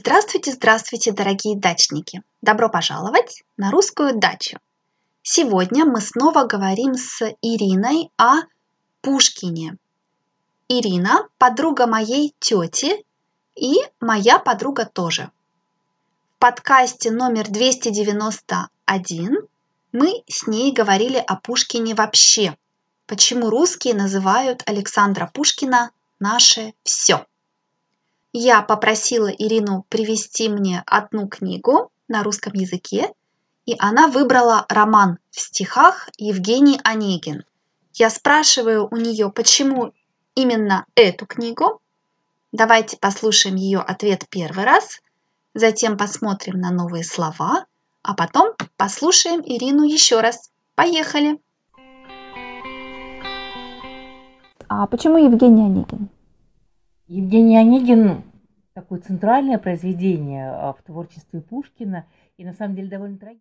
Здравствуйте, здравствуйте, дорогие дачники! Добро пожаловать на русскую дачу! Сегодня мы снова говорим с Ириной о Пушкине. Ирина – подруга моей тети и моя подруга тоже. В подкасте номер 291 мы с ней говорили о Пушкине вообще. Почему русские называют Александра Пушкина «наше все». Я попросила Ирину привести мне одну книгу на русском языке, и она выбрала роман в стихах Евгений Онегин. Я спрашиваю у нее, почему именно эту книгу. Давайте послушаем ее ответ первый раз, затем посмотрим на новые слова, а потом послушаем Ирину еще раз. Поехали! А почему Евгений Онегин? Евгений Онегин – такое центральное произведение а, в творчестве Пушкина и на самом деле довольно трагичное.